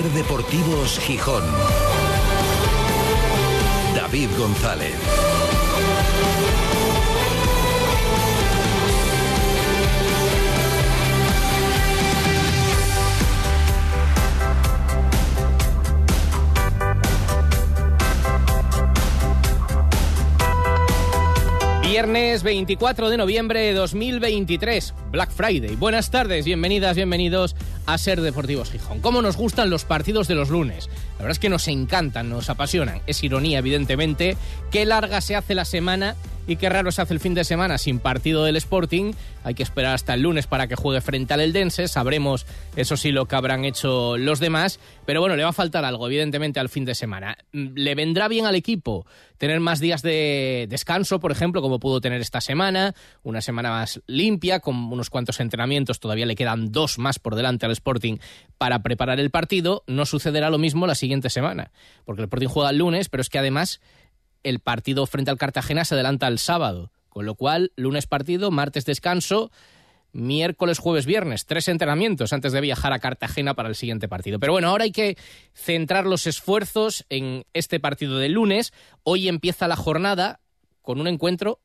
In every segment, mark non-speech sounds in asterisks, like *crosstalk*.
Deportivos Gijón. David González. Viernes 24 de noviembre de 2023, Black Friday. Buenas tardes, bienvenidas, bienvenidos a Ser Deportivos Gijón. ¿Cómo nos gustan los partidos de los lunes? La verdad es que nos encantan, nos apasionan. Es ironía, evidentemente. Qué larga se hace la semana y qué raro se hace el fin de semana sin partido del Sporting. Hay que esperar hasta el lunes para que juegue frente al Eldense. Sabremos, eso sí, lo que habrán hecho los demás. Pero bueno, le va a faltar algo, evidentemente, al fin de semana. ¿Le vendrá bien al equipo tener más días de descanso, por ejemplo, como pudo tener esta semana? Una semana más limpia, con unos cuantos entrenamientos. Todavía le quedan dos más por delante al Sporting para preparar el partido. No sucederá lo mismo la siguiente semana, porque el Sporting juega el lunes, pero es que además el partido frente al Cartagena se adelanta al sábado, con lo cual lunes partido, martes descanso, miércoles, jueves, viernes, tres entrenamientos antes de viajar a Cartagena para el siguiente partido. Pero bueno, ahora hay que centrar los esfuerzos en este partido de lunes. Hoy empieza la jornada con un encuentro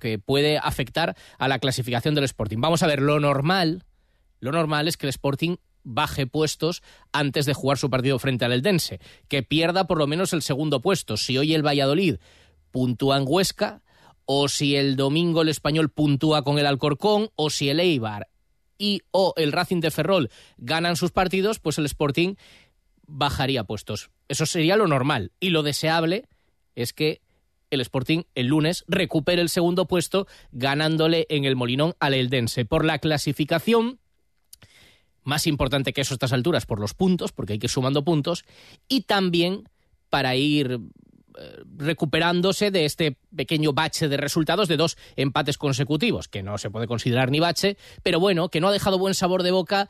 que puede afectar a la clasificación del Sporting. Vamos a ver, lo normal, lo normal es que el Sporting baje puestos antes de jugar su partido frente al Eldense, que pierda por lo menos el segundo puesto. Si hoy el Valladolid puntúa en Huesca, o si el domingo el Español puntúa con el Alcorcón, o si el Eibar y o el Racing de Ferrol ganan sus partidos, pues el Sporting bajaría puestos. Eso sería lo normal. Y lo deseable es que el Sporting el lunes recupere el segundo puesto ganándole en el Molinón al Eldense. Por la clasificación más importante que eso a estas alturas por los puntos, porque hay que ir sumando puntos, y también para ir eh, recuperándose de este pequeño bache de resultados de dos empates consecutivos, que no se puede considerar ni bache, pero bueno, que no ha dejado buen sabor de boca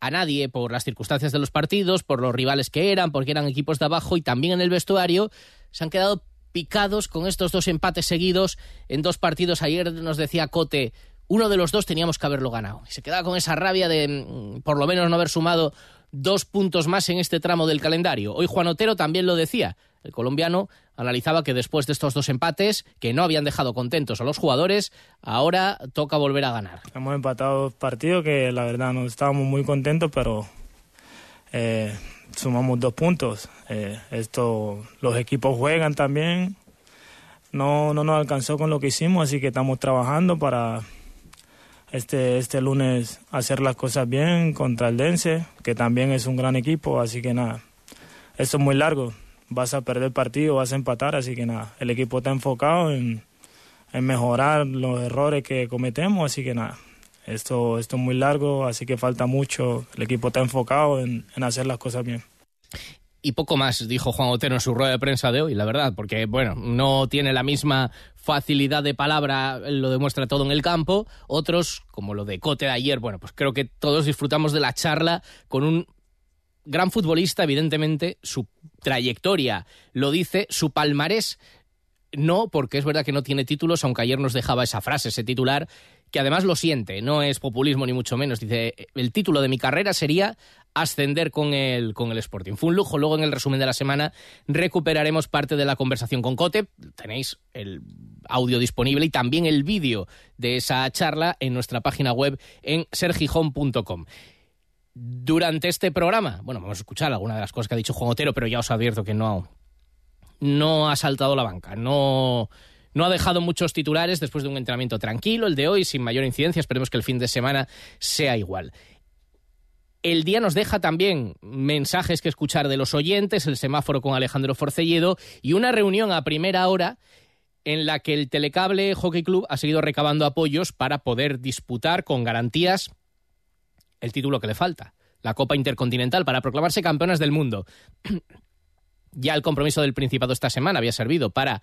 a nadie por las circunstancias de los partidos, por los rivales que eran, porque eran equipos de abajo y también en el vestuario se han quedado picados con estos dos empates seguidos en dos partidos. Ayer nos decía Cote, uno de los dos teníamos que haberlo ganado. Y se quedaba con esa rabia de mm, por lo menos no haber sumado dos puntos más en este tramo del calendario. Hoy Juan Otero también lo decía. El colombiano analizaba que después de estos dos empates, que no habían dejado contentos a los jugadores, ahora toca volver a ganar. Hemos empatado partidos que la verdad no estábamos muy contentos, pero eh, sumamos dos puntos. Eh, esto, los equipos juegan también. No, no nos alcanzó con lo que hicimos, así que estamos trabajando para este, este lunes hacer las cosas bien contra el Dense, que también es un gran equipo, así que nada, esto es muy largo, vas a perder partido, vas a empatar, así que nada, el equipo está enfocado en, mejorar los errores que cometemos, así que nada, esto, esto es muy largo, así que falta mucho, el equipo está enfocado en, en hacer las cosas bien y poco más dijo Juan Otero en su rueda de prensa de hoy, la verdad, porque bueno, no tiene la misma facilidad de palabra, lo demuestra todo en el campo. Otros, como lo de Cote de ayer, bueno, pues creo que todos disfrutamos de la charla con un gran futbolista, evidentemente, su trayectoria lo dice, su palmarés no, porque es verdad que no tiene títulos, aunque ayer nos dejaba esa frase, ese titular, que además lo siente, no es populismo ni mucho menos. Dice, el título de mi carrera sería ascender con el, con el Sporting. Fue un lujo. Luego en el resumen de la semana recuperaremos parte de la conversación con Cote. Tenéis el audio disponible y también el vídeo de esa charla en nuestra página web en sergijón.com. Durante este programa, bueno, vamos a escuchar alguna de las cosas que ha dicho Juan Otero, pero ya os advierto que no, no ha saltado la banca, no, no ha dejado muchos titulares después de un entrenamiento tranquilo, el de hoy, sin mayor incidencia. Esperemos que el fin de semana sea igual. El día nos deja también mensajes que escuchar de los oyentes, el semáforo con Alejandro Forcelledo y una reunión a primera hora en la que el Telecable Hockey Club ha seguido recabando apoyos para poder disputar con garantías el título que le falta, la Copa Intercontinental, para proclamarse campeonas del mundo. *clears throat* ya el compromiso del Principado esta semana había servido para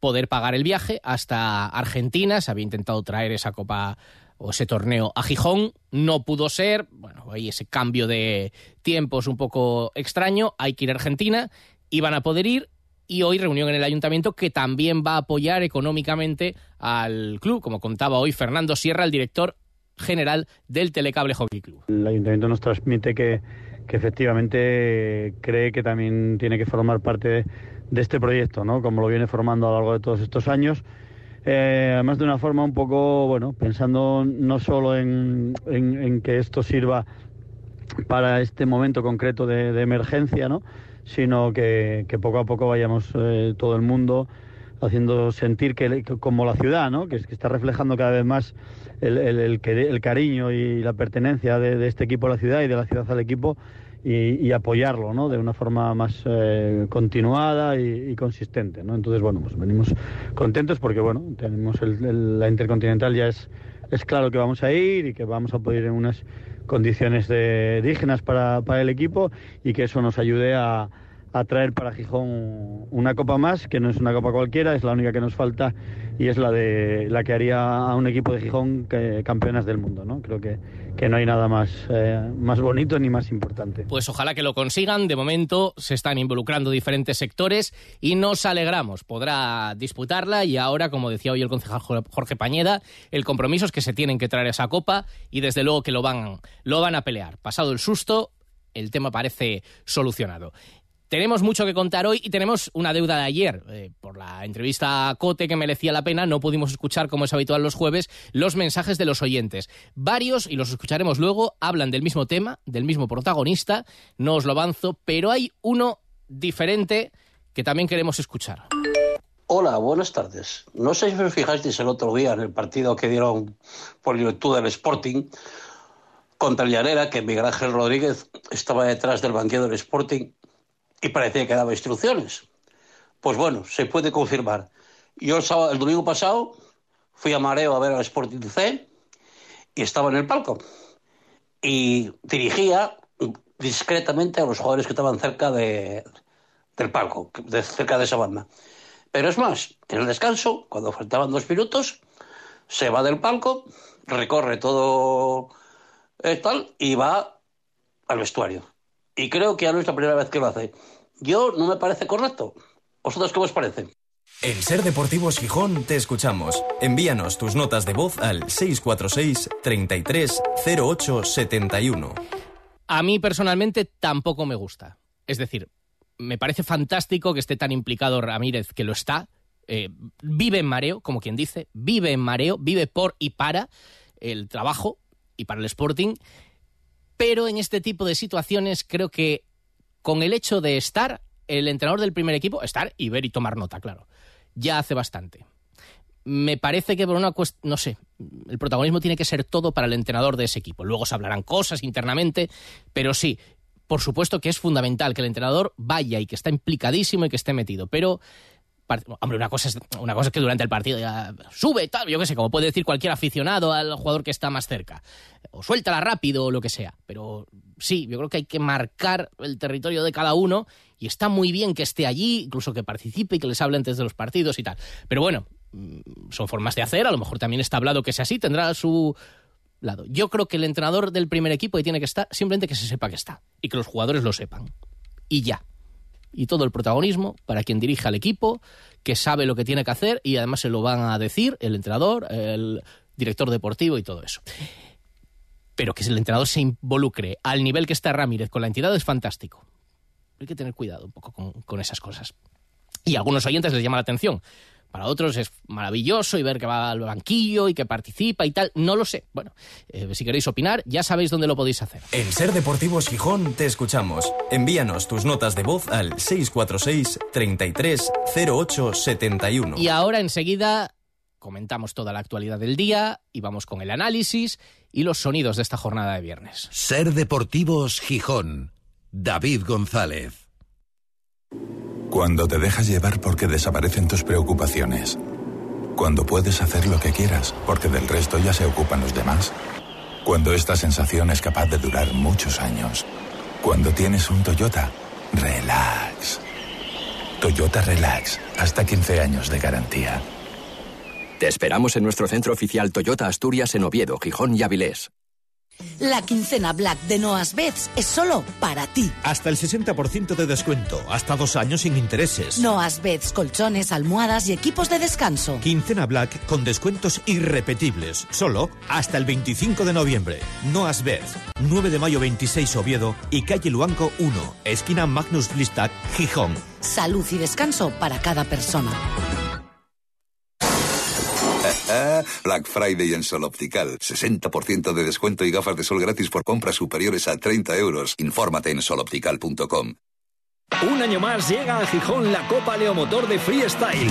poder pagar el viaje hasta Argentina. Se había intentado traer esa copa o ese torneo a Gijón. No pudo ser. Bueno, ahí ese cambio de tiempos un poco extraño. Hay que ir a Argentina. Iban a poder ir. Y hoy reunión en el ayuntamiento que también va a apoyar económicamente al club, como contaba hoy Fernando Sierra, el director general del Telecable Hockey Club. El ayuntamiento nos transmite que, que efectivamente cree que también tiene que formar parte de, de este proyecto, ¿no? como lo viene formando a lo largo de todos estos años. Eh, además de una forma un poco, bueno, pensando no solo en, en, que esto sirva para este momento concreto de, emergencia, ¿no? sino que, poco a poco vayamos eh, todo el mundo haciendo sentir que, que, como la ciudad, ¿no? que, que está reflejando cada vez más el, el, el, cariño y la pertenencia de, este equipo a la ciudad y de la ciudad al equipo y, apoyarlo ¿no? de una forma más eh, continuada y, consistente. ¿no? Entonces, bueno, pues venimos contentos porque bueno, tenemos la Intercontinental ya es, es claro que vamos a ir y que vamos a poder ir en unas condiciones de, dignas para, para el equipo y que eso nos ayude a, a traer para Gijón una copa más, que no es una copa cualquiera, es la única que nos falta y es la de la que haría a un equipo de Gijón que, campeonas del mundo, ¿no? Creo que, que no hay nada más, eh, más bonito ni más importante. Pues ojalá que lo consigan. De momento se están involucrando diferentes sectores y nos alegramos. Podrá disputarla y ahora, como decía hoy el concejal Jorge Pañeda, el compromiso es que se tienen que traer esa copa y desde luego que lo van, lo van a pelear. Pasado el susto, el tema parece solucionado. Tenemos mucho que contar hoy y tenemos una deuda de ayer. Eh, por la entrevista a Cote que merecía la pena, no pudimos escuchar, como es habitual los jueves, los mensajes de los oyentes. Varios, y los escucharemos luego, hablan del mismo tema, del mismo protagonista, no os lo avanzo, pero hay uno diferente que también queremos escuchar. Hola, buenas tardes. No sé si os fijasteis el otro día en el partido que dieron por virtud del Sporting contra el Llanera, que Miguel Ángel Rodríguez estaba detrás del banquillo del Sporting y parecía que daba instrucciones. Pues bueno, se puede confirmar. Yo el, sábado, el domingo pasado fui a Mareo a ver al Sporting C y estaba en el palco. Y dirigía discretamente a los jugadores que estaban cerca de, del palco, de, cerca de esa banda. Pero es más, en el descanso, cuando faltaban dos minutos, se va del palco, recorre todo eh, tal y va al vestuario. Y creo que ya no es la primera vez que lo hace. Yo no me parece correcto. ¿Vosotros qué os parece? En Ser Deportivos Gijón te escuchamos. Envíanos tus notas de voz al 646 33 08 71. A mí personalmente tampoco me gusta. Es decir, me parece fantástico que esté tan implicado Ramírez, que lo está. Eh, vive en mareo, como quien dice, vive en mareo, vive por y para el trabajo y para el Sporting. Pero en este tipo de situaciones creo que con el hecho de estar el entrenador del primer equipo, estar y ver y tomar nota, claro, ya hace bastante. Me parece que por una cuestión, no sé, el protagonismo tiene que ser todo para el entrenador de ese equipo. Luego se hablarán cosas internamente, pero sí, por supuesto que es fundamental que el entrenador vaya y que está implicadísimo y que esté metido, pero hombre, una cosa es que durante el partido ya sube, tal, yo qué sé, como puede decir cualquier aficionado al jugador que está más cerca, o suéltala rápido o lo que sea, pero sí, yo creo que hay que marcar el territorio de cada uno y está muy bien que esté allí, incluso que participe y que les hable antes de los partidos y tal. Pero bueno, mm, son formas de hacer, a lo mejor también está hablado que sea así, tendrá su lado. Yo creo que el entrenador del primer equipo ahí tiene que estar simplemente que se sepa que está y que los jugadores lo sepan. Y ya. Y todo el protagonismo para quien dirige al equipo, que sabe lo que tiene que hacer y además se lo van a decir el entrenador, el director deportivo y todo eso pero que el entrenador se involucre al nivel que está Ramírez con la entidad es fantástico. Hay que tener cuidado un poco con, con esas cosas. Y a algunos oyentes les llama la atención. Para otros es maravilloso y ver que va al banquillo y que participa y tal. No lo sé. Bueno, eh, si queréis opinar, ya sabéis dónde lo podéis hacer. En Ser Deportivos Gijón te escuchamos. Envíanos tus notas de voz al 646 33 08 71. Y ahora enseguida comentamos toda la actualidad del día y vamos con el análisis y los sonidos de esta jornada de viernes. Ser Deportivos Gijón. David González. Cuando te dejas llevar porque desaparecen tus preocupaciones. Cuando puedes hacer lo que quieras porque del resto ya se ocupan los demás. Cuando esta sensación es capaz de durar muchos años. Cuando tienes un Toyota, relax. Toyota Relax, hasta 15 años de garantía. Te esperamos en nuestro centro oficial Toyota Asturias en Oviedo, Gijón y Avilés. La quincena Black de Noas Beds es solo para ti. Hasta el 60% de descuento, hasta dos años sin intereses. Noas Beds, colchones, almohadas y equipos de descanso. Quincena Black con descuentos irrepetibles, solo hasta el 25 de noviembre. Noas Beds, 9 de mayo 26 Oviedo y calle Luanco 1, esquina Magnus Blistac, Gijón. Salud y descanso para cada persona. Black Friday en Sol Optical. 60% de descuento y gafas de sol gratis por compras superiores a 30 euros. Infórmate en soloptical.com. Un año más llega a Gijón la Copa Leomotor de Freestyle.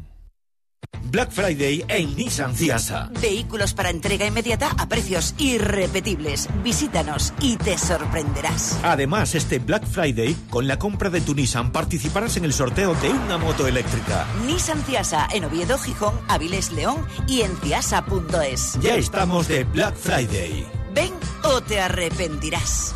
Black Friday en Nissan Ciasa. Vehículos para entrega inmediata a precios irrepetibles. Visítanos y te sorprenderás. Además, este Black Friday, con la compra de tu Nissan, participarás en el sorteo de una moto eléctrica. Nissan Ciasa en Oviedo, Gijón, Avilés, León y en ciasa.es. Ya estamos de Black Friday. Ven o te arrepentirás.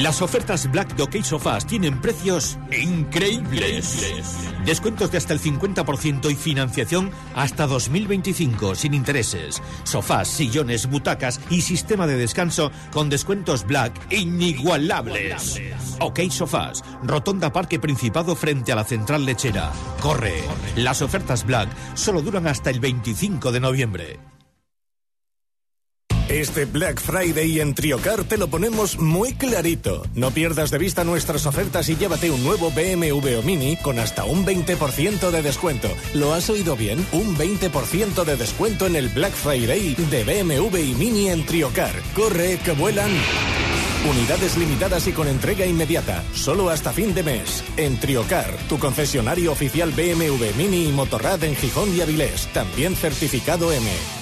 Las ofertas Black Dockey Sofás tienen precios increíbles. Descuentos de hasta el 50% y financiación hasta 2025 sin intereses. Sofás, sillones, butacas y sistema de descanso con descuentos Black inigualables. OK Sofás, Rotonda Parque Principado frente a la Central Lechera. Corre. Las ofertas Black solo duran hasta el 25 de noviembre. Este Black Friday en Triocar te lo ponemos muy clarito. No pierdas de vista nuestras ofertas y llévate un nuevo BMW o Mini con hasta un 20% de descuento. ¿Lo has oído bien? Un 20% de descuento en el Black Friday de BMW y Mini en Triocar. Corre, que vuelan. Unidades limitadas y con entrega inmediata, solo hasta fin de mes. En Triocar, tu concesionario oficial BMW Mini y Motorrad en Gijón y Avilés, también certificado M.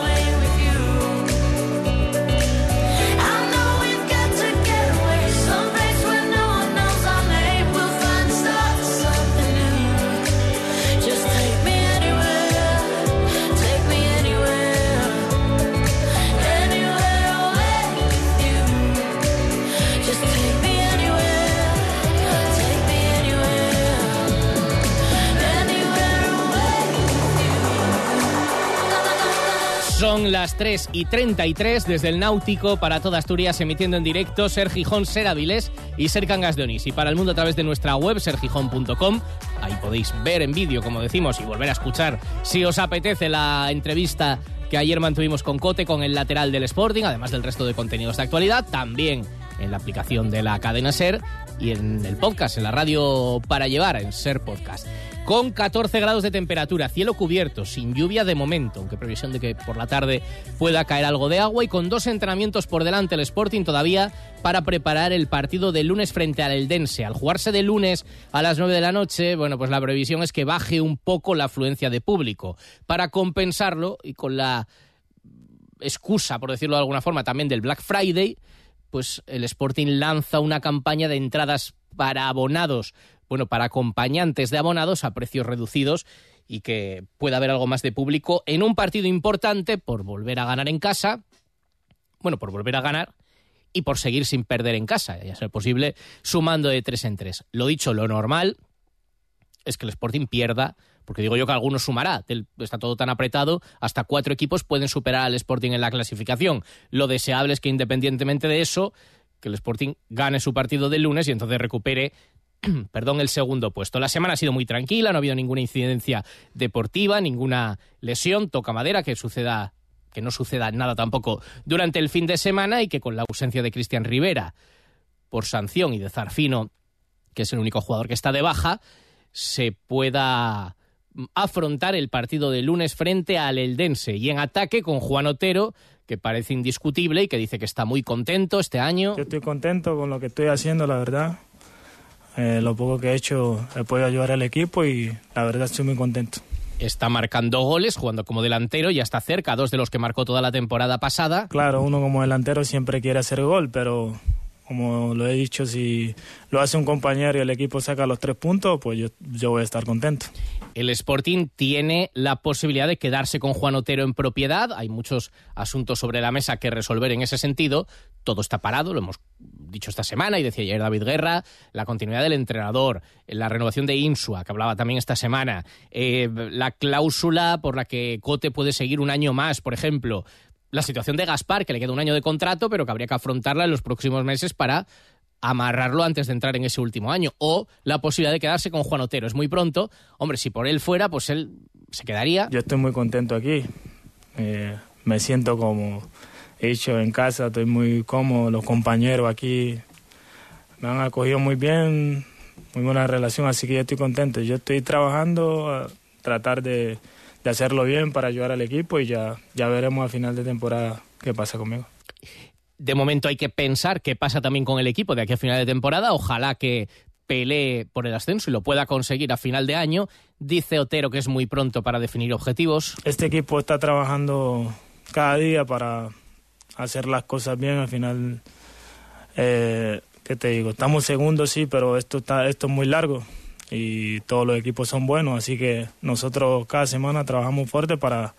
Las 3 y 33 desde el Náutico para toda Asturias, emitiendo en directo Ser Gijón, Ser Avilés y Ser Cangas de Onís. Y para el mundo a través de nuestra web, sergijón.com. Ahí podéis ver en vídeo, como decimos, y volver a escuchar si os apetece la entrevista que ayer mantuvimos con Cote, con el lateral del Sporting, además del resto de contenidos de actualidad. También en la aplicación de la cadena Ser y en el podcast, en la radio para llevar, en Ser Podcast con 14 grados de temperatura, cielo cubierto, sin lluvia de momento, aunque previsión de que por la tarde pueda caer algo de agua y con dos entrenamientos por delante el Sporting todavía para preparar el partido de lunes frente al Eldense. Al jugarse de lunes a las 9 de la noche, bueno, pues la previsión es que baje un poco la afluencia de público. Para compensarlo y con la excusa, por decirlo de alguna forma, también del Black Friday, pues el Sporting lanza una campaña de entradas para abonados bueno, para acompañantes de abonados a precios reducidos y que pueda haber algo más de público en un partido importante por volver a ganar en casa, bueno, por volver a ganar y por seguir sin perder en casa, y a ser posible, sumando de tres en tres. Lo dicho, lo normal es que el Sporting pierda porque digo yo que algunos sumará, está todo tan apretado, hasta cuatro equipos pueden superar al Sporting en la clasificación. Lo deseable es que independientemente de eso, que el Sporting gane su partido del lunes y entonces recupere *clears throat* perdón, el segundo puesto. La semana ha sido muy tranquila, no ha habido ninguna incidencia deportiva, ninguna lesión, toca madera, que suceda que no suceda nada tampoco durante el fin de semana y que con la ausencia de Cristian Rivera por sanción y de Zarfino, que es el único jugador que está de baja, se pueda afrontar el partido de lunes frente al Eldense y en ataque con Juan Otero que parece indiscutible y que dice que está muy contento este año. Yo estoy contento con lo que estoy haciendo, la verdad. Eh, lo poco que he hecho he podido ayudar al equipo y la verdad estoy muy contento. Está marcando goles, jugando como delantero, ya está cerca, dos de los que marcó toda la temporada pasada. Claro, uno como delantero siempre quiere hacer gol, pero como lo he dicho, si lo hace un compañero y el equipo saca los tres puntos, pues yo, voy a estar contento. El Sporting tiene la posibilidad de quedarse con Juan Otero en propiedad. Hay muchos asuntos sobre la mesa que resolver en ese sentido. Todo está parado, lo hemos dicho esta semana y decía ayer David Guerra, la continuidad del entrenador, la renovación de Insua, que hablaba también esta semana, eh, la cláusula por la que Cote puede seguir un año más, por ejemplo la situación de Gaspar, que le queda un año de contrato, pero que habría que afrontarla en los próximos meses para amarrarlo antes de entrar en ese último año. O la posibilidad de quedarse con Juan Otero. Es muy pronto. Hombre, si por él fuera, pues él se quedaría. Yo estoy muy contento aquí. Eh, me siento como hecho en casa, estoy muy cómodo. Los compañeros aquí me han acogido muy bien, muy buena relación, así que yo estoy contento. Yo estoy trabajando a tratar de de hacerlo bien para ayudar al equipo y ya, ya veremos al final de temporada qué pasa conmigo. De momento hay que pensar qué pasa también con el equipo de aquí a final de temporada. Ojalá que pelee por el ascenso y lo pueda conseguir a final de año. Dice Otero que es muy pronto para definir objetivos. Este equipo está trabajando cada día para hacer las cosas bien. Al final, eh, ¿qué te digo? Estamos segundos, sí, pero esto, está, esto es muy largo y todos los equipos son buenos, así que nosotros cada semana trabajamos fuerte para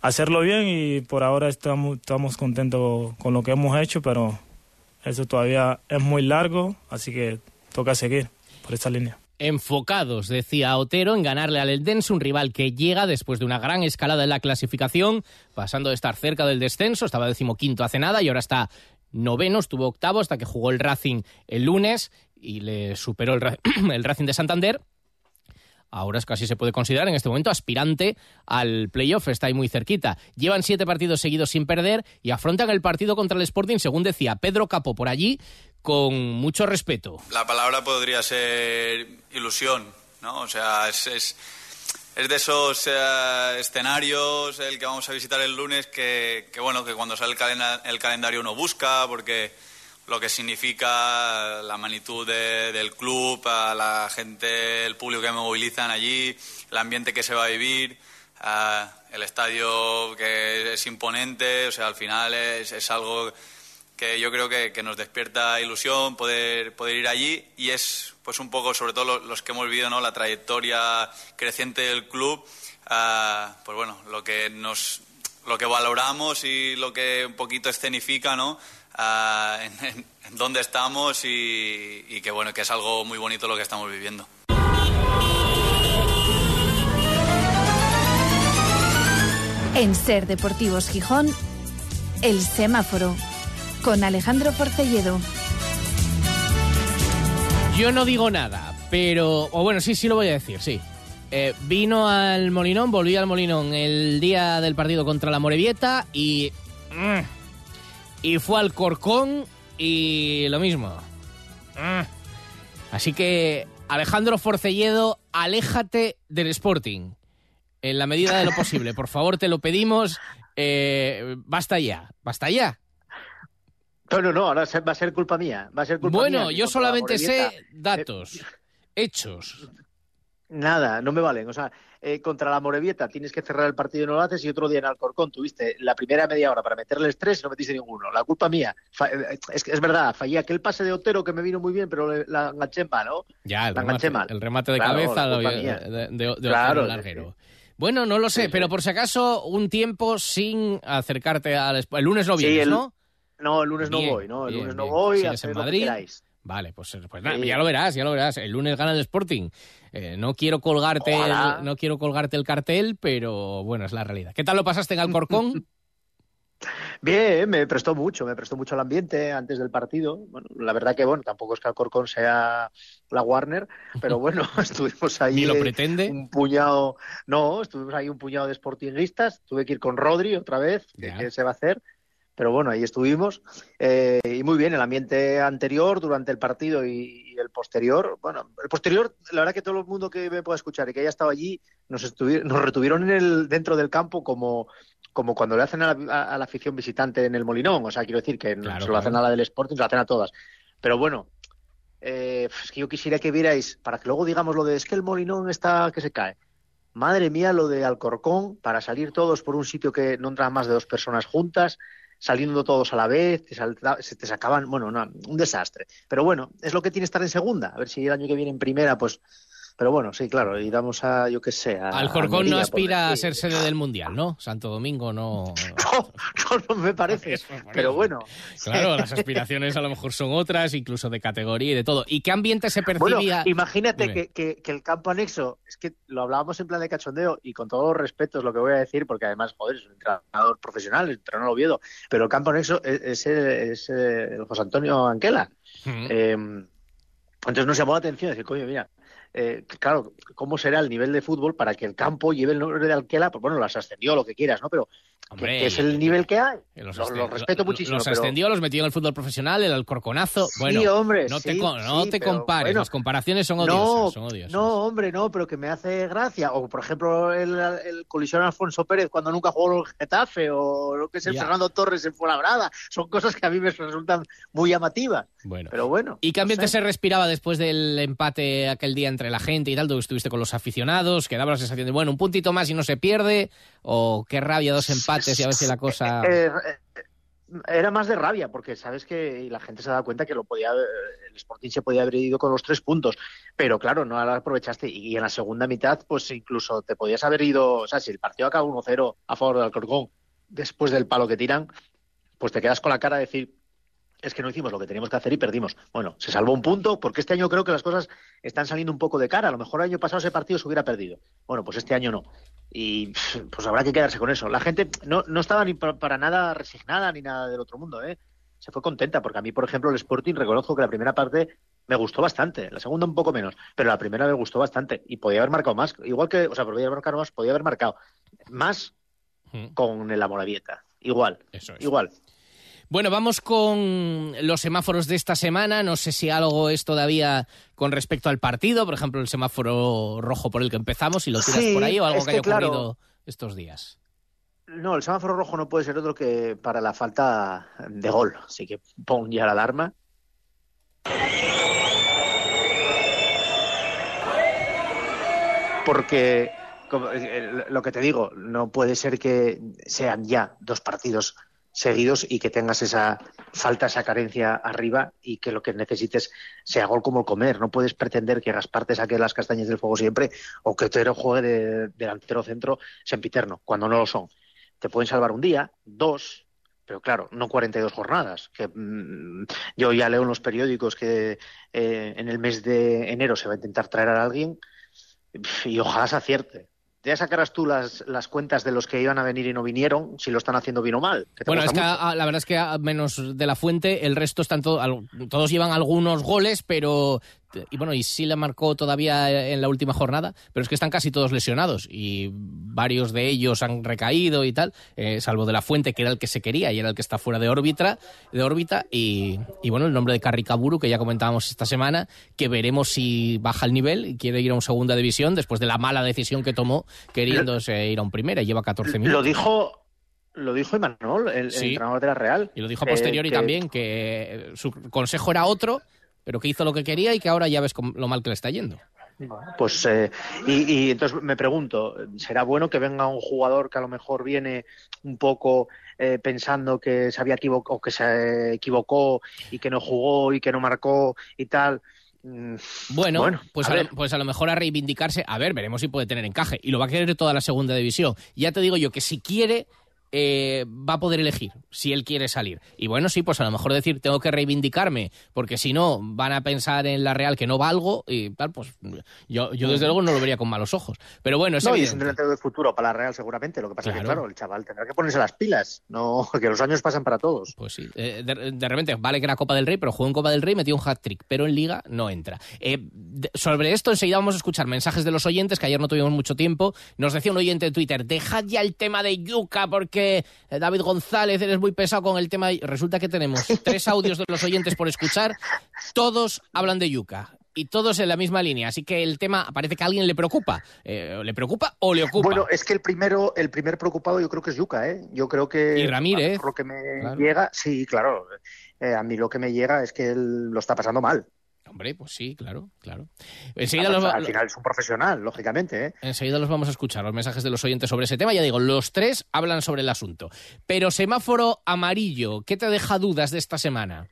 hacerlo bien y por ahora estamos, contentos con lo que hemos hecho, pero eso todavía es muy largo, así que toca seguir por esta línea. Enfocados, decía Otero, en ganarle al Eldense, un rival que llega después de una gran escalada en la clasificación, pasando de estar cerca del descenso, estaba decimoquinto hace nada y ahora está noveno, estuvo octavo hasta que jugó el Racing el lunes y le superó *clears throat* el, Racing de Santander ahora es casi se puede considerar en este momento aspirante al playoff, está ahí muy cerquita. Llevan siete partidos seguidos sin perder y afrontan el partido contra el Sporting, según decía Pedro Capo por allí, con mucho respeto. La palabra podría ser ilusión, ¿no? O sea, es, es, de esos eh, escenarios el que vamos a visitar el lunes que, bueno, que cuando sale el, el calendario uno busca, porque lo que significa la magnitud del club, a la gente, el público que me movilizan allí, el ambiente que se va a vivir, el estadio que es imponente, o sea, al final es, algo que yo creo que, nos despierta ilusión poder, poder ir allí y es pues un poco, sobre todo los, que hemos vivido, ¿no? la trayectoria creciente del club, pues bueno, lo que nos lo que valoramos y lo que un poquito escenifica, ¿no? En, dónde estamos y, que bueno, que es algo muy bonito lo que estamos viviendo. En Ser Deportivos Gijón, El Semáforo, con Alejandro Porcelledo. Yo no digo nada, pero. O bueno, sí, sí lo voy a decir, sí. Eh, vino al Molinón, volví al Molinón el día del partido contra la Morevieta y. Mm, y fue al Corcón y lo mismo. Mm. Así que, Alejandro Forcelledo, aléjate del Sporting. En la medida de lo posible. Por favor, te lo pedimos. Eh, basta ya, basta ya. No, no, no, ahora va a ser culpa mía. Va a ser culpa bueno, yo solamente sé datos, hechos. Nada, no me valen. O sea, eh, contra la Morevieta tienes que cerrar el partido y no lo haces y otro día en Alcorcón tuviste la primera media hora para meterle el estrés y no metiste ninguno. La culpa mía. Eh, es, es verdad, fallé aquel pase de Otero que me vino muy bien, pero la enganché mal, ¿no? Ya, el, remate, el remate de cabeza de, de, claro, larguero. Bueno, no lo sé, pero por si acaso un tiempo sin acercarte al... El lunes no vienes, ¿no? No, el lunes no voy, ¿no? El lunes no voy, en Madrid. Vale, pues, pues nada, ya lo verás, ya lo verás. El lunes gana el Sporting. Eh, no quiero colgarte, el, no quiero colgarte el cartel, pero bueno, es la realidad. ¿Qué tal lo pasaste en Alcorcón? *laughs* Bien, me prestó mucho, me prestó mucho el ambiente antes del partido. Bueno, la verdad que bueno, tampoco es que Alcorcón sea la Warner, pero bueno, *laughs* estuvimos ahí. ¿Ni lo pretende? Un puñado, no, estuvimos ahí un puñado de sportingistas. Tuve que ir con Rodri otra vez, ¿qué se va a hacer? Pero bueno, ahí estuvimos. Eh, y muy bien, el ambiente anterior, durante el partido y, el posterior. Bueno, el posterior, la verdad que todo el mundo que me pueda escuchar y que haya estado allí, nos, nos retuvieron en el, dentro del campo como, como cuando le hacen a la, afición visitante en el Molinón. O sea, quiero decir que no se lo hacen a la del Sporting, se lo hacen a todas. Pero bueno, eh, es que yo quisiera que vierais, para que luego digamos lo de es que el Molinón está que se cae. Madre mía, lo de Alcorcón, para salir todos por un sitio que no entran más de dos personas juntas, saliendo todos a la vez, te se te sacaban, bueno, un desastre. Pero bueno, es lo que tiene estar en segunda. A ver si el año que viene en primera, pues pero bueno, sí, claro, y damos a, yo qué sé, a... Alcorcón no aspira a ser sede del Mundial, ¿no? Santo Domingo no... *laughs* No, no, me parece, pero bueno. Claro, las aspiraciones a lo mejor son otras, incluso de categoría y de todo. ¿Y qué ambiente se percibía? Bueno, imagínate que, que, el campo anexo, es que lo hablábamos en plan de cachondeo, y con todo respeto es lo que voy a decir, porque además, joder, es un entrenador profesional, es un entrenador Oviedo, pero el campo anexo es, es, el José Antonio Anquela. Eh, entonces nos llamó la atención decir, coño, mira, eh, claro, cómo será el nivel de fútbol para que el campo lleve el nombre de Alquela, pues bueno, las ascendió, lo que quieras, ¿no? Pero que, es el nivel que hay. Los, respeto muchísimo. Los ascendió, los metió en el fútbol profesional, el Alcorconazo. Bueno, sí, hombre, no te, no te compares, las comparaciones son odiosas, no, son No, hombre, no, pero que me hace gracia. O, por ejemplo, el, el colisión Alfonso Pérez cuando nunca jugó el Getafe, o lo que es el Fernando Torres en Fuenlabrada. Son cosas que a mí me resultan muy llamativas. Bueno. Pero bueno. ¿Y qué ambiente se respiraba después del empate aquel día entre la gente y tal? Estuviste con los aficionados, que daba la sensación de, bueno, un puntito más y no se pierde, o qué rabia, dos empates y a ver si la cosa... Eh, eh, era más de rabia, porque sabes que la gente se ha dado cuenta que lo podía, el Sporting se podía haber ido con los tres puntos, pero claro, no la aprovechaste. Y en la segunda mitad, pues incluso te podías haber ido, o sea, si el partido acaba 1-0 a favor del Alcorcón, después del palo que tiran, pues te quedas con la cara de decir, es que no hicimos lo que teníamos que hacer y perdimos. Bueno, se salvó un punto porque este año creo que las cosas están saliendo un poco de cara. A lo mejor el año pasado ese partido se hubiera perdido. Bueno, pues este año no. Y pues habrá que quedarse con eso. La gente no, no estaba ni para, nada resignada ni nada del otro mundo, ¿eh? Se fue contenta porque a mí, por ejemplo, el Sporting reconozco que la primera parte me gustó bastante, la segunda un poco menos, pero la primera me gustó bastante y podía haber marcado más. Igual que, o sea, podía haber marcado más, podía haber marcado más mm. con el Amoravieta. Igual, Eso igual. Bueno, vamos con los semáforos de esta semana. No sé si algo es todavía con respecto al partido, por ejemplo, el semáforo rojo por el que empezamos, si lo tiras por ahí o algo que, haya ocurrido estos días. No, el semáforo rojo no puede ser otro que para la falta de gol. Así que pon ya la alarma. Porque, eh, lo que te digo, no puede ser que sean ya dos partidos seguidos y que tengas esa falta, esa carencia arriba y que lo que necesites sea gol como comer. No puedes pretender que Gaspar te saque las castañas del fuego siempre o que Otero juegue de delantero centro sempiterno, cuando no lo son. Te pueden salvar un día, dos, pero claro, no 42 jornadas. Que, mm, yo ya leo en los periódicos que eh, en el mes de enero se va a intentar traer a alguien y ojalá se acierte ya sacarás tú las, las cuentas de los que iban a venir y no vinieron, si lo están haciendo bien o mal. bueno, es que la verdad es que a menos de la fuente, el resto están todos llevan algunos goles, pero y bueno, y sí le marcó todavía en la última jornada, pero es que están casi todos lesionados y varios de ellos han recaído y tal, eh, salvo de la fuente que era el que se quería y era el que está fuera de órbita, de órbita y, bueno, el nombre de Carricaburu que ya comentábamos esta semana, que veremos si baja el nivel y quiere ir a una segunda división después de la mala decisión que tomó queriéndose ir a un primera, lleva 14 minutos. Lo dijo lo dijo Imanol, el, entrenador de la Real. Y lo dijo a posteriori eh, también, que su consejo era otro pero que hizo lo que quería y que ahora ya ves lo mal que le está yendo. Pues eh, y, entonces me pregunto, ¿será bueno que venga un jugador que a lo mejor viene un poco eh, pensando que se había equivocado, que se equivocó y que no jugó y que no marcó y tal? Mm, bueno, pues, a pues a lo mejor a reivindicarse, a ver, veremos si puede tener encaje y lo va a querer toda la segunda división. Ya te digo yo que si quiere eh, va a poder elegir si él quiere salir. Y bueno, sí, pues a lo mejor decir, tengo que reivindicarme, porque si no, van a pensar en la Real que no valgo y tal, pues yo, yo desde luego no lo vería con malos ojos. Pero bueno, es no, y es un delantero de futuro para la Real seguramente. Lo que pasa es que, Claro. claro, el chaval tendrá que ponerse las pilas. No, *laughs* que los años pasan para todos. Pues sí, eh, de, de repente vale que era Copa del Rey, pero jugó en Copa del Rey, metió un hat-trick, pero en Liga no entra. Eh, de- sobre esto enseguida vamos a escuchar mensajes de los oyentes, que ayer no tuvimos mucho tiempo. Nos decía un oyente de Twitter, dejad ya el tema de Yuca, porque eh, David González eres muy pesado con el tema. de-". Resulta que tenemos *laughs* tres audios de los oyentes por escuchar, todos hablan de Yuca. Y todos en la misma línea, así que el tema parece que a alguien le preocupa. Eh, ¿Le preocupa o le ocupa? Bueno, es que el primero, el primer preocupado yo creo que es Yuca, ¿eh? Yo creo que Y Ramírez. por lo que me Claro. llega, sí, claro. Eh, a mí lo que me llega es que él lo está pasando mal. Hombre, pues sí, claro, claro. Enseguida los, al final es un profesional, lógicamente, ¿eh? Enseguida los vamos a escuchar, los mensajes de los oyentes sobre ese tema. Ya digo, los tres hablan sobre el asunto. Pero semáforo amarillo, ¿qué te deja dudas de esta semana?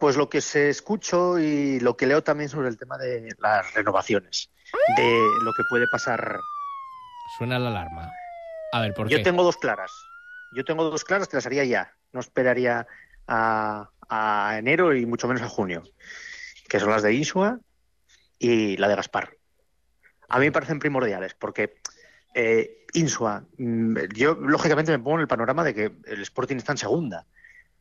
Pues lo que se escucho y lo que leo también sobre el tema de las renovaciones, de lo que puede pasar. Suena la alarma. A ver, ¿por Yo qué? tengo dos claras. Yo tengo dos claras que las haría ya. No esperaría a, a enero y mucho menos a junio. Que son las de Insua y la de Gaspar. A mí me parecen primordiales porque eh, Insua, mm, yo lógicamente me pongo en el panorama de que el Sporting está en segunda.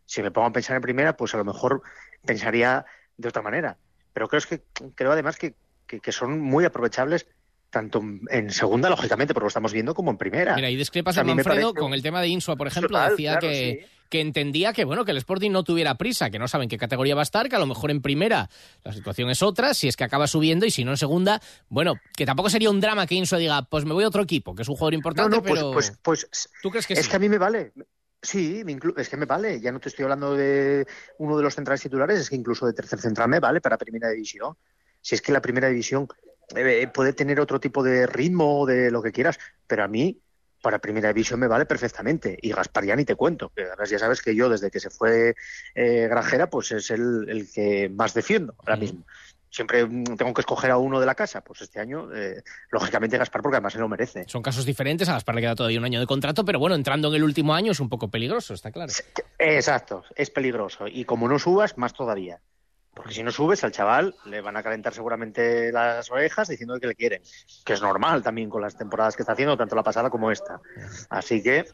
Si me pongo a pensar en primera, pues a lo mejor pensaría de otra manera. Pero creo, es que, creo además que, que- que son muy aprovechables tanto en segunda, lógicamente, porque lo estamos viendo, como en primera. Mira, y discrepas O sea, a Manfredo parece con el tema de Insua, por ejemplo, Total, decía claro, que, sí. Que entendía que bueno que el Sporting no tuviera prisa, que no saben qué categoría va a estar, que a lo mejor en primera la situación es otra, si es que acaba subiendo y si no en segunda, bueno, que tampoco sería un drama que Insua diga, pues me voy a otro equipo, que es un jugador importante, no, pues, pero pues, pues ¿tú crees que es sí? que a mí me vale. Sí, me es que me vale. Ya no te estoy hablando de uno de los centrales titulares, es que incluso de tercer central me vale para primera división. Si es que la primera división eh, puede tener otro tipo de ritmo, de lo que quieras, pero a mí para primera división me vale perfectamente. Y Gaspar ya ni te cuento, que además ya sabes que yo desde que se fue eh, Granjera, pues es el, el que más defiendo ahora mismo. Siempre mm, tengo que escoger a uno de la casa, pues este año, eh, lógicamente Gaspar, porque además se lo merece. Son casos diferentes, a Gaspar le queda todavía un año de contrato, pero bueno, entrando en el último año es un poco peligroso, está claro. Exacto, es peligroso. Y como no subas, más todavía. Porque si no subes, al chaval le van a calentar seguramente las orejas diciendo que le quieren. Que es normal también con las temporadas que está haciendo, tanto la pasada como esta. Así que,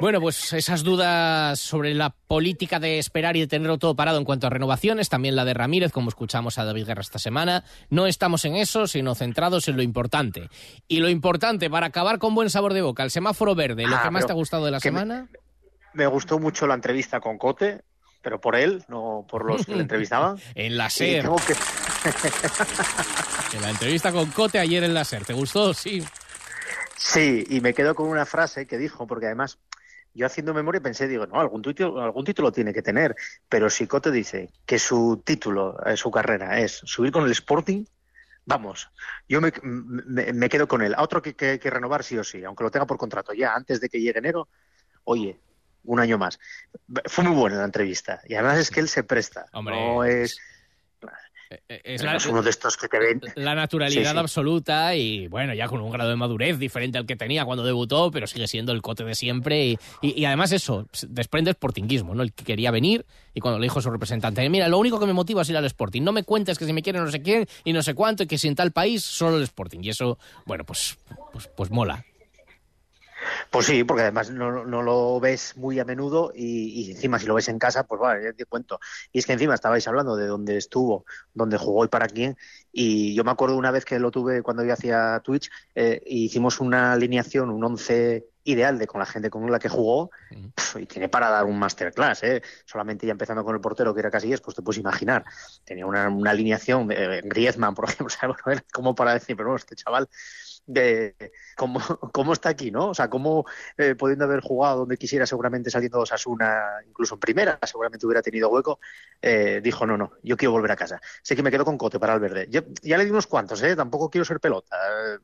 Bueno, pues esas dudas sobre la política de esperar y de tenerlo todo parado en cuanto a renovaciones, también la de Ramírez, como escuchamos a David Guerra esta semana, no estamos en eso, sino centrados en lo importante. Y lo importante, para acabar con buen sabor de boca, el semáforo verde, lo Ah, que más te ha gustado de la me- semana. me gustó mucho la entrevista con Cote, pero por él, no por los que le *laughs* entrevistaban. En la SER. que- *laughs* En la entrevista con Cote ayer en la SER, ¿te gustó? Sí. Sí, y me quedo con una frase que dijo, porque además yo haciendo memoria pensé, digo, no, algún título, algún título tiene que tener, pero si Cote dice que su título, eh, su carrera es subir con el Sporting, vamos, yo me, me- me quedo con él. A otro que, que hay que renovar sí o sí, aunque lo tenga por contrato ya antes de que llegue enero, oye, un año más. Fue muy buena la entrevista y además es que él se presta, Hombre, no es, Es no la, es uno de estos que te ven. la naturalidad Sí, sí. absoluta y bueno, ya con un grado de madurez diferente al que tenía cuando debutó, pero sigue siendo el cote de siempre y, y- y además eso, desprende sportinguismo, ¿no? El que quería venir y cuando le dijo a su representante, mira, lo único que me motiva es ir al Sporting, no me cuentes que si me quieren no sé quién y no sé cuánto y que si en tal país solo el Sporting y eso, bueno, pues, pues, pues mola. Pues sí, porque además no, no lo ves muy a menudo y, y encima si lo ves en casa, pues vale, ya te cuento. Y es que encima estabais hablando de dónde estuvo, dónde jugó y para quién. Y yo me acuerdo una vez que lo tuve cuando yo hacía Twitch, eh, hicimos una alineación, un once ideal de con la gente con la que jugó pf, y tiene para dar un masterclass, ¿eh? solamente ya empezando con el portero que era Casillas, pues te puedes imaginar, tenía una, una alineación de Griezmann, por *laughs* ejemplo, o sea, bueno, era como para decir, pero bueno, este chaval de cómo, *laughs* cómo está aquí, ¿no? O sea, cómo eh, pudiendo haber jugado donde quisiera, seguramente saliendo Osasuna, incluso en primera, seguramente hubiera tenido hueco, eh, dijo, no, no, yo quiero volver a casa. Sé que me quedo con Cote para el verde. Yo- ya le di unos cuantos, ¿eh? Tampoco quiero ser pelota. Eh,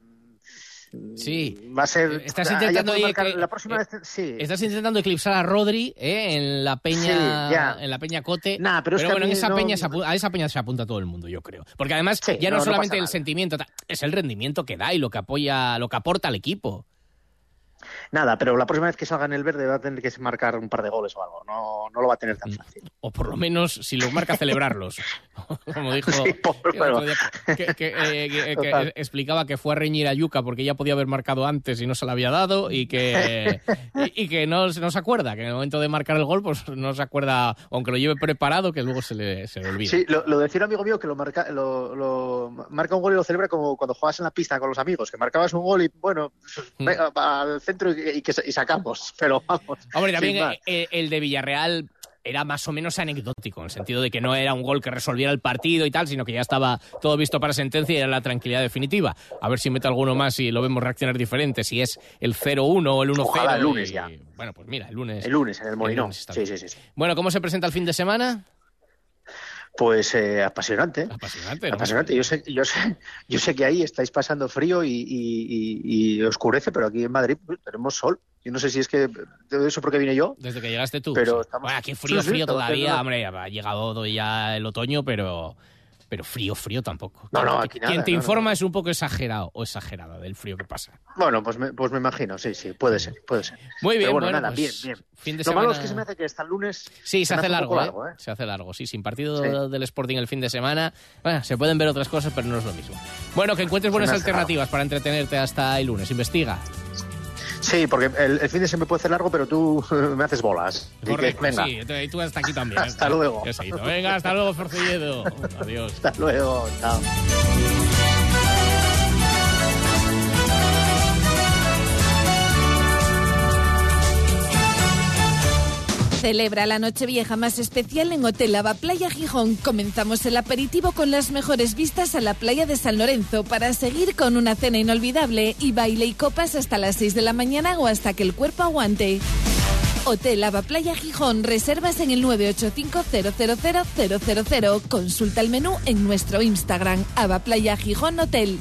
Sí. Va a ser... Estás ah, intentando marcar- la próxima eh, vez, sí. Estás intentando eclipsar a Rodri ¿eh? en la peña Sí, ya. en la peña Cote. Nah, pero es bueno, en esa no- peña se apu- a esa peña se apunta todo el mundo, yo creo. Porque además Sí, ya no, no, solamente el sentimiento, es el rendimiento que da y lo que apoya, lo que aporta al equipo. Nada, pero la próxima vez que salga en el verde va a tener que marcar un par de goles o algo. No, no lo va a tener tan Mm. fácil. O por lo menos, si lo marca, celebrarlos. *laughs* Como dijo Sí, por- el otro bueno. día, que, que, eh, que- explicaba que fue a reñir a Yuca porque ya podía haber marcado antes y no se la había dado y que, *laughs* y, y que no, no se acuerda, que en el momento de marcar el gol pues no se acuerda, aunque lo lleve preparado, que luego se le, se le olvida. Sí, lo, lo decía un amigo mío que lo marca, lo, lo marca un gol y lo celebra como cuando jugabas en la pista con los amigos, que marcabas un gol y bueno, Mm. al centro y, y que, y sacamos, *laughs* pero vamos. Hombre, también eh, el de Villarreal era más o menos anecdótico, en el sentido de que no era un gol que resolviera el partido y tal, sino que ya estaba todo visto para sentencia y era la tranquilidad definitiva. A ver si mete alguno más y lo vemos reaccionar diferente, si es el 0-1 o el 1-0. Ojalá el y- lunes ya. Bueno, pues mira, el lunes. El lunes en el Molinón. Sí, sí, sí, sí. Bueno, ¿cómo se presenta el fin de semana? Pues eh, apasionante. Apasionante, ¿no? Apasionante. Yo sé, yo, sé, yo sé que ahí estáis pasando frío y, y- y- oscurece, pero aquí en Madrid pues, tenemos sol. Yo no sé si es que de eso porque vine yo. Desde que llegaste tú. Pero estamos- Bueno, aquí frío, Sí, sí, frío todavía. Hombre, ha llegado ya el otoño, pero, pero frío, frío tampoco. No, no, aquí nada, Quien te no, no. informa es un poco exagerado o exagerada del frío que pasa. Bueno, pues me, pues me imagino, sí, sí, puede ser, puede ser. Muy bien, Pero bueno, bueno, nada, pues, bien, bien. fin de Lo malo es que se me hace que hasta el lunes. Sí, se hace largo, poco ¿eh? Se hace largo, sí. Sin partido Sí. del Sporting el fin de semana, bueno, se pueden ver otras cosas, pero no es lo mismo. Bueno, que encuentres buenas alternativas para entretenerte hasta el lunes. Investiga. Sí, porque el, el fin de semana puede hacer largo, pero tú *laughs* me haces bolas. Así que, Correcto, venga, sí. Y tú hasta aquí también. ¿eh? Hasta luego. Venga, hasta luego, Forcelledo. *laughs* Adiós. hasta luego. Chao. Celebra la Nochevieja más especial en Hotel Ava Playa Gijón. Comenzamos el aperitivo con las mejores vistas a la playa de San Lorenzo para seguir con una cena inolvidable y baile y copas hasta las 6 de la mañana o hasta que el cuerpo aguante. Hotel Ava Playa Gijón. Reservas en el 985 Consulta el menú en nuestro Instagram Ava Playa Gijón Hotel.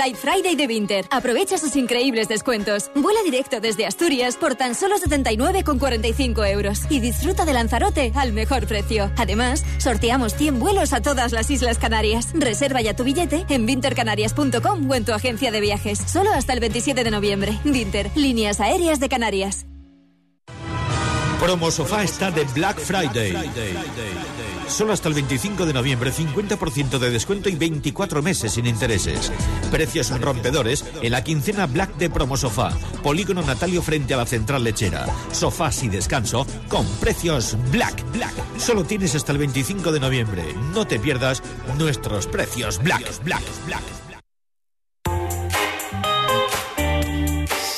Flight Friday de Winter. Aprovecha sus increíbles descuentos. Vuela directo desde Asturias por tan solo 79,45 euros y disfruta de Lanzarote al mejor precio. Además, sorteamos 100 vuelos a todas las Islas Canarias. Reserva ya tu billete en wintercanarias.com o en tu agencia de viajes. Solo hasta el 27 de noviembre. Winter, líneas aéreas de Canarias. Promo Sofá está de Black Friday. Solo hasta el 25 de noviembre, 50% de descuento y 24 meses sin intereses. Precios rompedores en la quincena Black de Promo Sofá. Polígono Natalio frente a la central lechera. Sofás y descanso con precios Black. Black. Solo tienes hasta el 25 de noviembre. No te pierdas nuestros precios Black. Black. Black.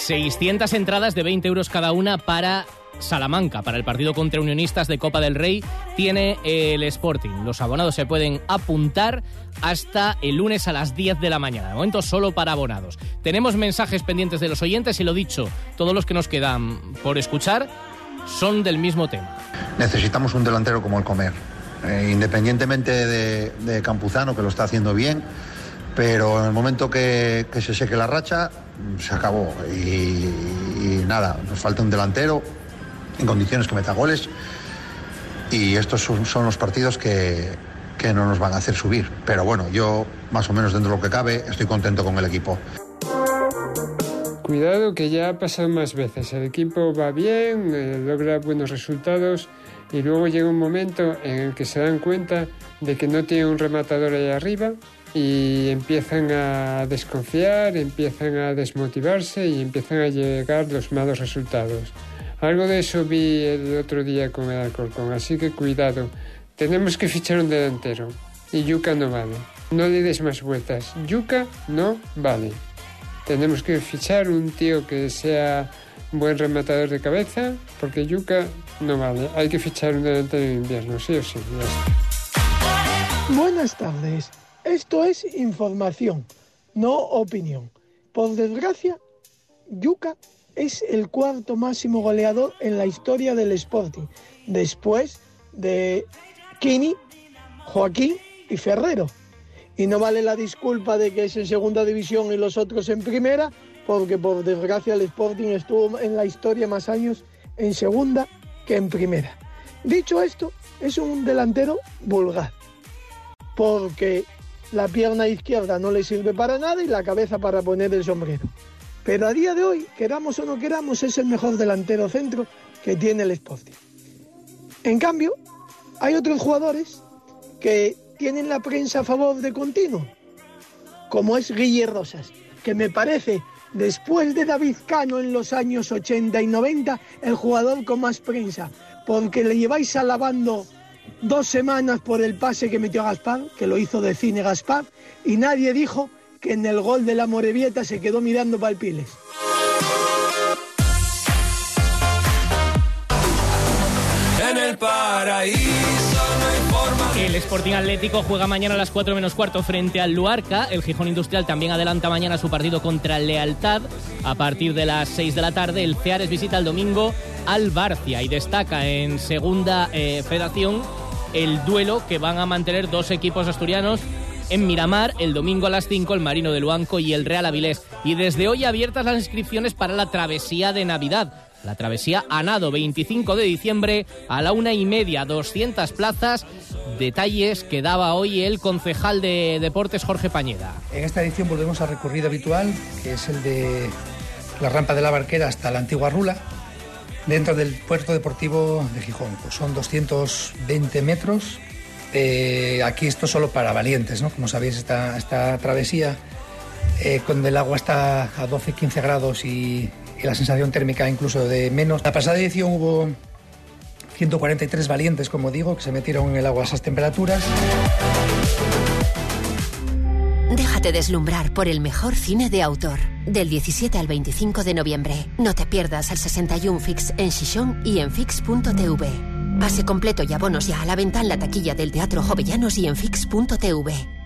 600 entradas de 20 euros cada una para Salamanca, para el partido contra Unionistas de Copa del Rey, tiene el Sporting. Los abonados se pueden apuntar hasta el lunes a las 10 de la mañana. De momento solo para abonados. Tenemos mensajes pendientes de los oyentes y lo dicho, todos los que nos quedan por escuchar son del mismo tema. Necesitamos un delantero como el Comer, Eh, independientemente de, Campuzano, que lo está haciendo bien, pero en el momento que, se seque la racha, se acabó. Y, y nada, nos falta un delantero en condiciones que meta goles y estos son, son los partidos que, que no nos van a hacer subir. Pero bueno, yo más o menos dentro de lo que cabe estoy contento con el equipo. Cuidado que ya ha pasado más veces. El equipo va bien, eh, logra buenos resultados y luego llega un momento en el que se dan cuenta de que no tiene un rematador ahí arriba y empiezan a desconfiar, empiezan a desmotivarse y empiezan a llegar los malos resultados. Algo de eso vi el otro día con el Alcorcón, así que cuidado. Tenemos que fichar un delantero y Yuca no vale. No le des más vueltas. Yuca no vale. Tenemos que fichar un tío que sea buen rematador de cabeza, porque Yuca no vale. Hay que fichar un delantero de invierno, sí o sí. Buenas tardes. Esto es información, no opinión. Por desgracia, Yuca es el cuarto máximo goleador en la historia del Sporting, después de Kini, Joaquín y Ferrero. Y no vale la disculpa de que es en segunda división y los otros en primera, porque por desgracia el Sporting estuvo en la historia más años en segunda que en primera. Dicho esto, es un delantero vulgar, porque la pierna izquierda no le sirve para nada y la cabeza para poner el sombrero. Pero a día de hoy, queramos o no queramos, es el mejor delantero centro que tiene el Sporting. En cambio, hay otros jugadores que tienen la prensa a favor de continuo, como es Guille Rosas, que me parece, después de David Cano en los años 80 y 90, el jugador con más prensa, porque le lleváis alabando dos semanas por el pase que metió Gaspar, que lo hizo de cine Gaspar, y nadie dijo que en el gol de la Morevieta se quedó mirando para el Piles. En el paraíso El Sporting Atlético juega mañana a las 4 menos cuarto frente al Luarca. El Gijón Industrial también adelanta mañana su partido contra Lealtad. A partir de las 6 de la tarde, el Ceares visita el domingo al Barcia y destaca en segunda eh, federación el duelo que van a mantener dos equipos asturianos en Miramar el domingo a las 5 el Marino de Luanco y el Real Avilés. Y desde hoy abiertas las inscripciones para la travesía de Navidad. La travesía a nado 25 de diciembre a la una y media, 200 plazas. Detalles que daba hoy el concejal de deportes Jorge Pañeda. En esta edición volvemos al recorrido habitual, que es el de la rampa de la Barquera hasta la antigua Rula, dentro del puerto deportivo de Gijón. Pues son 220 metros. Eh, aquí esto solo para valientes, ¿no? Como sabéis, esta, esta travesía, eh, cuando el agua está a 12-15 grados y, y la sensación térmica incluso de menos. La pasada edición hubo 143 valientes, como digo, que se metieron en el agua a esas temperaturas. Déjate deslumbrar por el mejor cine de autor. Del 17 al 25 de noviembre. No te pierdas el 61 Fix en Shishon y en Fix.tv. Pase completo y abonos ya a la venta en la taquilla del Teatro Jovellanos y en Fix.tv.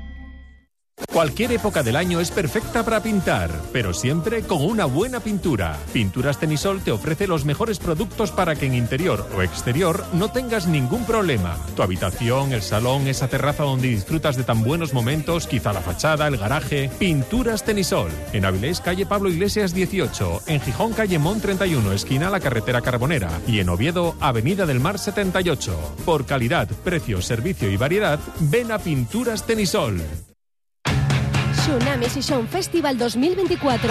Cualquier época del año es perfecta para pintar, pero siempre con una buena pintura. Pinturas Tenisol te ofrece los mejores productos para que en interior o exterior no tengas ningún problema. Tu habitación, el salón, esa terraza donde disfrutas de tan buenos momentos, quizá la fachada, el garaje. Pinturas Tenisol. En Avilés, calle Pablo Iglesias 18. En Gijón, calle Mon 31, esquina la carretera Carbonera. Y en Oviedo, avenida del Mar 78. Por calidad, precio, servicio y variedad, ven a Pinturas Tenisol. Tsunami Season Festival 2024.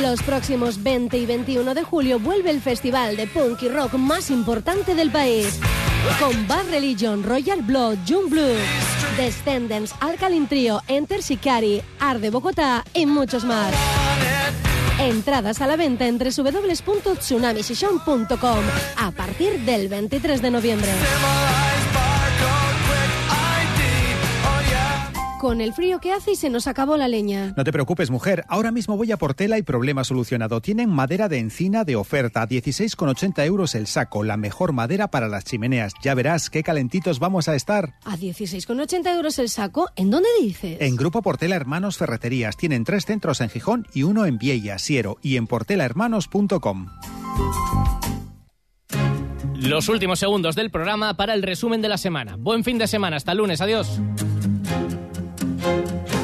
Los próximos 20 y 21 de julio vuelve el festival de punk y rock más importante del país. Con Bad Religion, Royal Blood, June Blue, Descendants, Alkaline Trio, Enter Shikari, Art de Bogotá y muchos más. Entradas a la venta en www.tsunamisession.com a partir del 23 de noviembre. Con el frío que hace y se nos acabó la leña. No te preocupes, mujer. Ahora mismo voy a Portela y problema solucionado. Tienen madera de encina de oferta. 16,80 euros el saco. La mejor madera para las chimeneas. Ya verás qué calentitos vamos a estar. A 16,80 euros el saco. ¿En dónde dices? En Grupo Portela Hermanos Ferreterías. Tienen tres centros en Gijón y uno en Viella, Siero y en portelahermanos.com. Los últimos segundos del programa para el resumen de la semana. Buen fin de semana. Hasta el lunes. Adiós.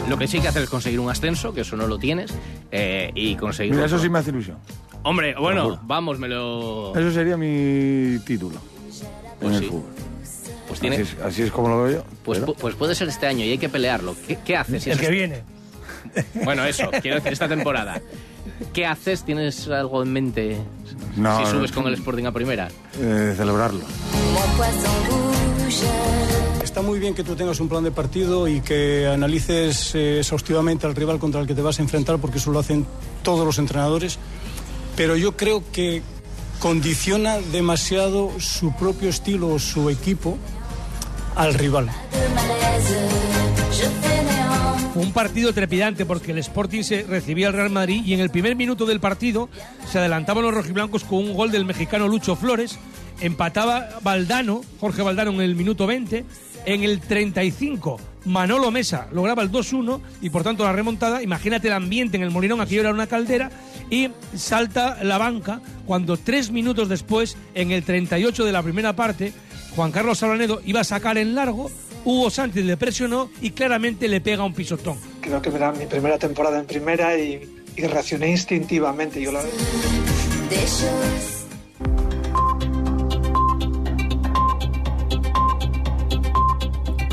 Lo que sí que hacer es conseguir un ascenso, que eso no lo tienes, eh, y conseguir... Mira, eso sí me hace ilusión. Hombre, bueno, vamos, me lo... Eso sería mi título Pues en el sí. fútbol. Pues tiene- así, es, así es como lo veo yo. Pues, pero- pu- pues puede ser este año y hay que pelearlo. ¿Qué, qué haces? si El es que este- viene. *laughs* Bueno, eso, quiero decir, esta temporada. ¿Qué haces? ¿Tienes algo en mente No, si subes no. con el Sporting a primera? eh, celebrarlo. Está muy bien que tú tengas un plan de partido y que analices eh, exhaustivamente al rival contra el que te vas a enfrentar, porque eso lo hacen todos los entrenadores. Pero yo creo que condiciona demasiado su propio estilo o su equipo al rival. Un partido trepidante porque el Sporting se recibía al Real Madrid y en el primer minuto del partido se adelantaban los rojiblancos con un gol del mexicano Lucho Flores, empataba Valdano, Jorge Valdano en el minuto 20, en el 35 Manolo Mesa lograba el 2-1 y por tanto la remontada, imagínate el ambiente en el Molinón, aquello era una caldera. Y salta la banca cuando tres minutos después, en el 38 de la primera parte, Juan Carlos Sablanedo iba a sacar en largo, Hugo Sánchez le presionó y claramente le pega un pisotón. Creo que era mi primera temporada en primera y, y reaccioné instintivamente. Yo la...